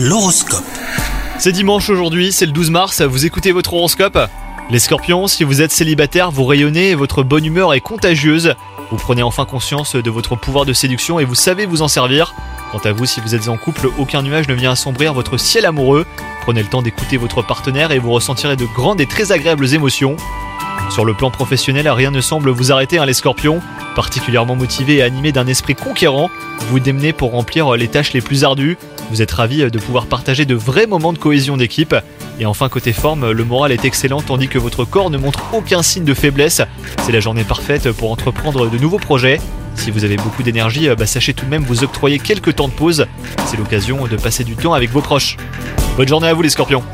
L'horoscope. C'est dimanche aujourd'hui, c'est le 12 mars, vous écoutez votre horoscope Les scorpions, si vous êtes célibataire, vous rayonnez et votre bonne humeur est contagieuse. Vous prenez enfin conscience de votre pouvoir de séduction et vous savez vous en servir. Quant à vous, si vous êtes en couple, aucun nuage ne vient assombrir votre ciel amoureux. Prenez le temps d'écouter votre partenaire et vous ressentirez de grandes et très agréables émotions. Sur le plan professionnel, rien ne semble vous arrêter, hein, les scorpions. Particulièrement motivé et animé d'un esprit conquérant, vous démenez pour remplir les tâches les plus ardues. Vous êtes ravi de pouvoir partager de vrais moments de cohésion d'équipe. Et enfin, côté forme, le moral est excellent tandis que votre corps ne montre aucun signe de faiblesse. C'est la journée parfaite pour entreprendre de nouveaux projets. Si vous avez beaucoup d'énergie, bah, sachez tout de même vous octroyer quelques temps de pause. C'est l'occasion de passer du temps avec vos proches. Bonne journée à vous les scorpions